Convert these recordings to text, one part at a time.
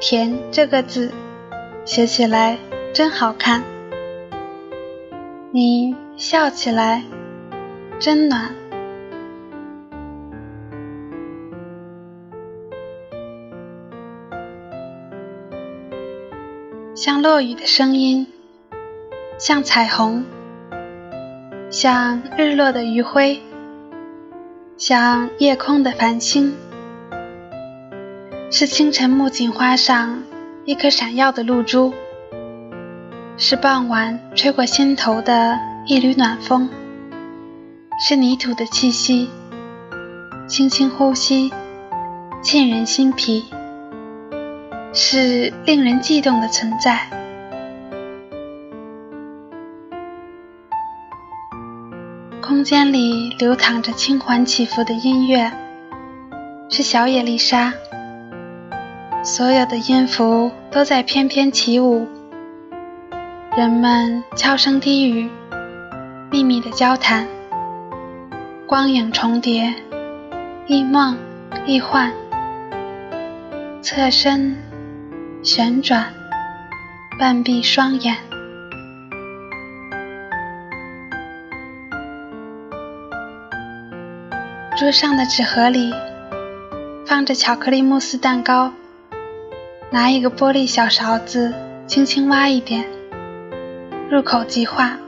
甜”这个字，写起来真好看。你笑起来真暖，像落雨的声音，像彩虹，像日落的余晖，像夜空的繁星，是清晨木槿花上一颗闪耀的露珠。是傍晚吹过心头的一缕暖风，是泥土的气息，轻轻呼吸，沁人心脾，是令人悸动的存在。空间里流淌着轻缓起伏的音乐，是小野丽莎，所有的音符都在翩翩起舞。人们悄声低语，秘密的交谈，光影重叠，一梦一幻，侧身旋转，半闭双眼。桌上的纸盒里放着巧克力慕斯蛋糕，拿一个玻璃小勺子，轻轻挖一点。入口即化，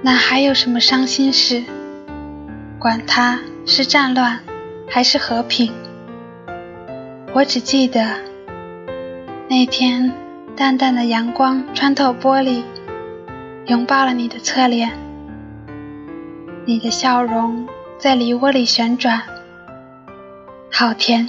那还有什么伤心事？管它是战乱还是和平，我只记得那天淡淡的阳光穿透玻璃，拥抱了你的侧脸，你的笑容在梨窝里旋转，好甜。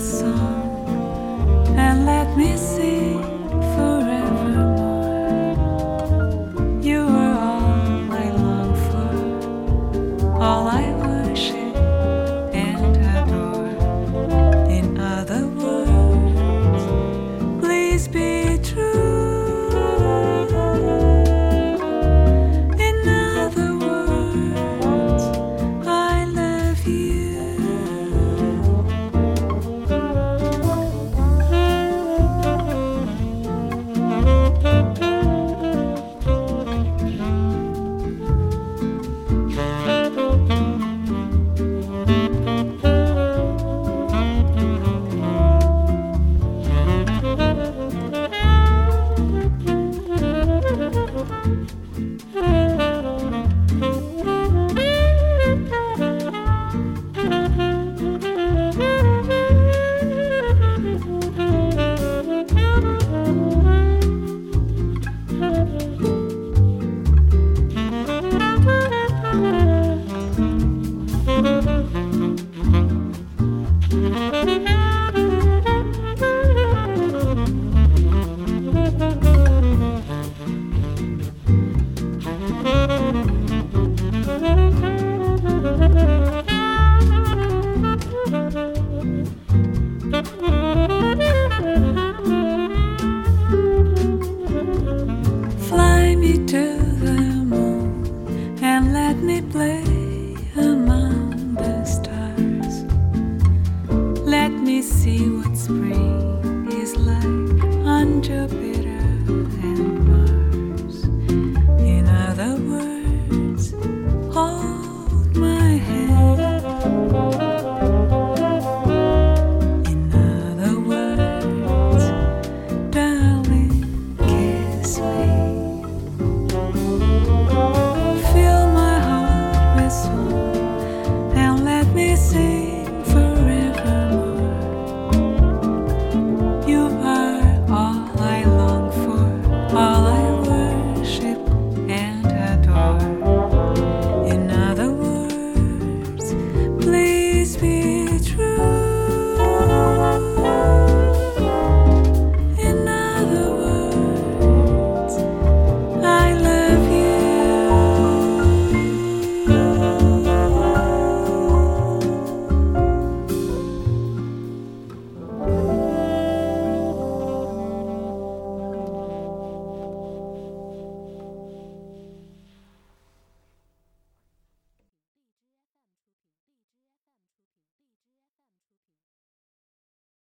Song. And let me sing we see what spring is like on Jupiter. be